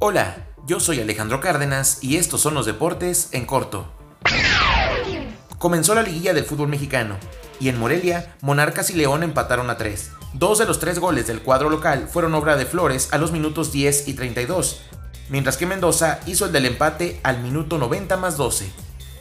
Hola, yo soy Alejandro Cárdenas y estos son los deportes en corto. Comenzó la liguilla del fútbol mexicano y en Morelia, Monarcas y León empataron a 3. Dos de los tres goles del cuadro local fueron obra de Flores a los minutos 10 y 32, mientras que Mendoza hizo el del empate al minuto 90 más 12.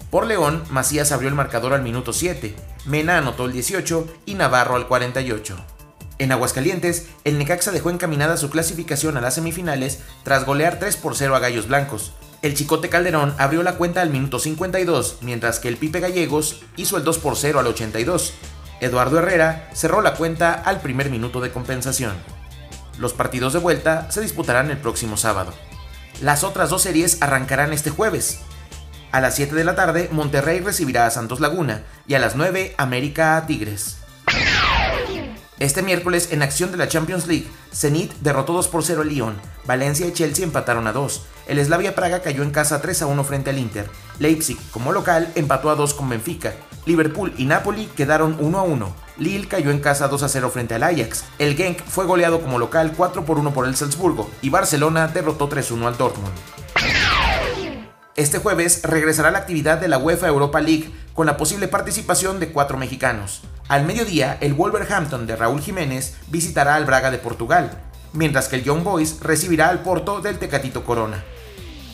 Por León, Macías abrió el marcador al minuto 7, Mena anotó el 18 y Navarro al 48. En Aguascalientes, el Necaxa dejó encaminada su clasificación a las semifinales tras golear 3 por 0 a Gallos Blancos. El Chicote Calderón abrió la cuenta al minuto 52, mientras que el Pipe Gallegos hizo el 2 por 0 al 82. Eduardo Herrera cerró la cuenta al primer minuto de compensación. Los partidos de vuelta se disputarán el próximo sábado. Las otras dos series arrancarán este jueves. A las 7 de la tarde, Monterrey recibirá a Santos Laguna y a las 9, América a Tigres. Este miércoles, en acción de la Champions League, Zenit derrotó 2 por 0 al Lyon, Valencia y Chelsea empataron a 2, el Slavia Praga cayó en casa 3 a 1 frente al Inter, Leipzig, como local, empató a 2 con Benfica, Liverpool y Napoli quedaron 1 a 1, Lille cayó en casa 2 a 0 frente al Ajax, el Genk fue goleado como local 4 por 1 por el Salzburgo y Barcelona derrotó 3 1 al Dortmund. Este jueves regresará la actividad de la UEFA Europa League con la posible participación de cuatro mexicanos. Al mediodía, el Wolverhampton de Raúl Jiménez visitará al Braga de Portugal, mientras que el Young Boys recibirá al Porto del Tecatito Corona.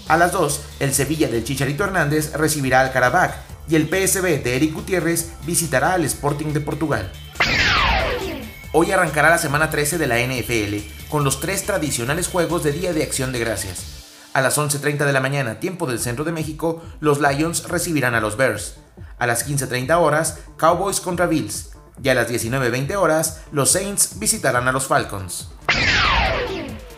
A las 2, el Sevilla del Chicharito Hernández recibirá al Karabakh y el PSB de Eric Gutiérrez visitará al Sporting de Portugal. Hoy arrancará la semana 13 de la NFL, con los tres tradicionales juegos de Día de Acción de Gracias. A las 11.30 de la mañana, tiempo del centro de México, los Lions recibirán a los Bears. A las 15.30 horas, Cowboys contra Bills. Y a las 19.20 horas, los Saints visitarán a los Falcons.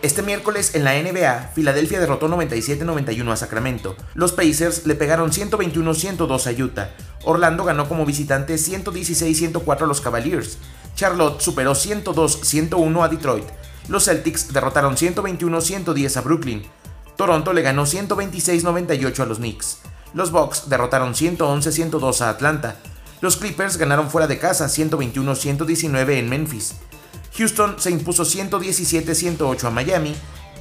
Este miércoles en la NBA, Filadelfia derrotó 97-91 a Sacramento. Los Pacers le pegaron 121-102 a Utah. Orlando ganó como visitante 116-104 a los Cavaliers. Charlotte superó 102-101 a Detroit. Los Celtics derrotaron 121-110 a Brooklyn. Toronto le ganó 126-98 a los Knicks. Los Bucks derrotaron 111-102 a Atlanta. Los Clippers ganaron fuera de casa 121-119 en Memphis. Houston se impuso 117-108 a Miami.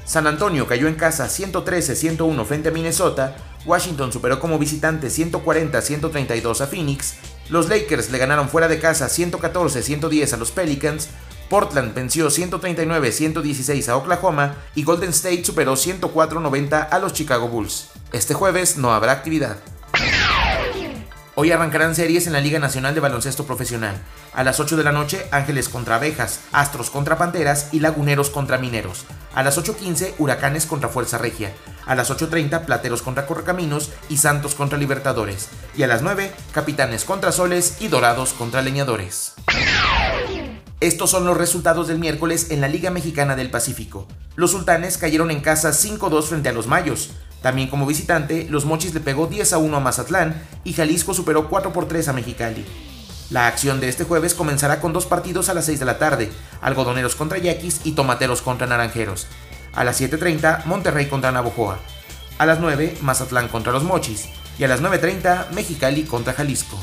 San Antonio cayó en casa 113-101 frente a Minnesota. Washington superó como visitante 140-132 a Phoenix. Los Lakers le ganaron fuera de casa 114-110 a los Pelicans. Portland venció 139-116 a Oklahoma y Golden State superó 104-90 a los Chicago Bulls. Este jueves no habrá actividad. Hoy arrancarán series en la Liga Nacional de Baloncesto Profesional. A las 8 de la noche, Ángeles contra Abejas, Astros contra Panteras y Laguneros contra Mineros. A las 8.15, Huracanes contra Fuerza Regia. A las 8.30, Plateros contra Correcaminos y Santos contra Libertadores. Y a las 9, Capitanes contra Soles y Dorados contra Leñadores. Estos son los resultados del miércoles en la Liga Mexicana del Pacífico. Los sultanes cayeron en casa 5-2 frente a los mayos. También como visitante, los Mochis le pegó 10 1 a Mazatlán y Jalisco superó 4 3 a Mexicali. La acción de este jueves comenzará con dos partidos a las 6 de la tarde, algodoneros contra yaquis y tomateros contra naranjeros. A las 7.30, Monterrey contra Navojoa. A las 9, Mazatlán contra los Mochis. Y a las 9.30, Mexicali contra Jalisco.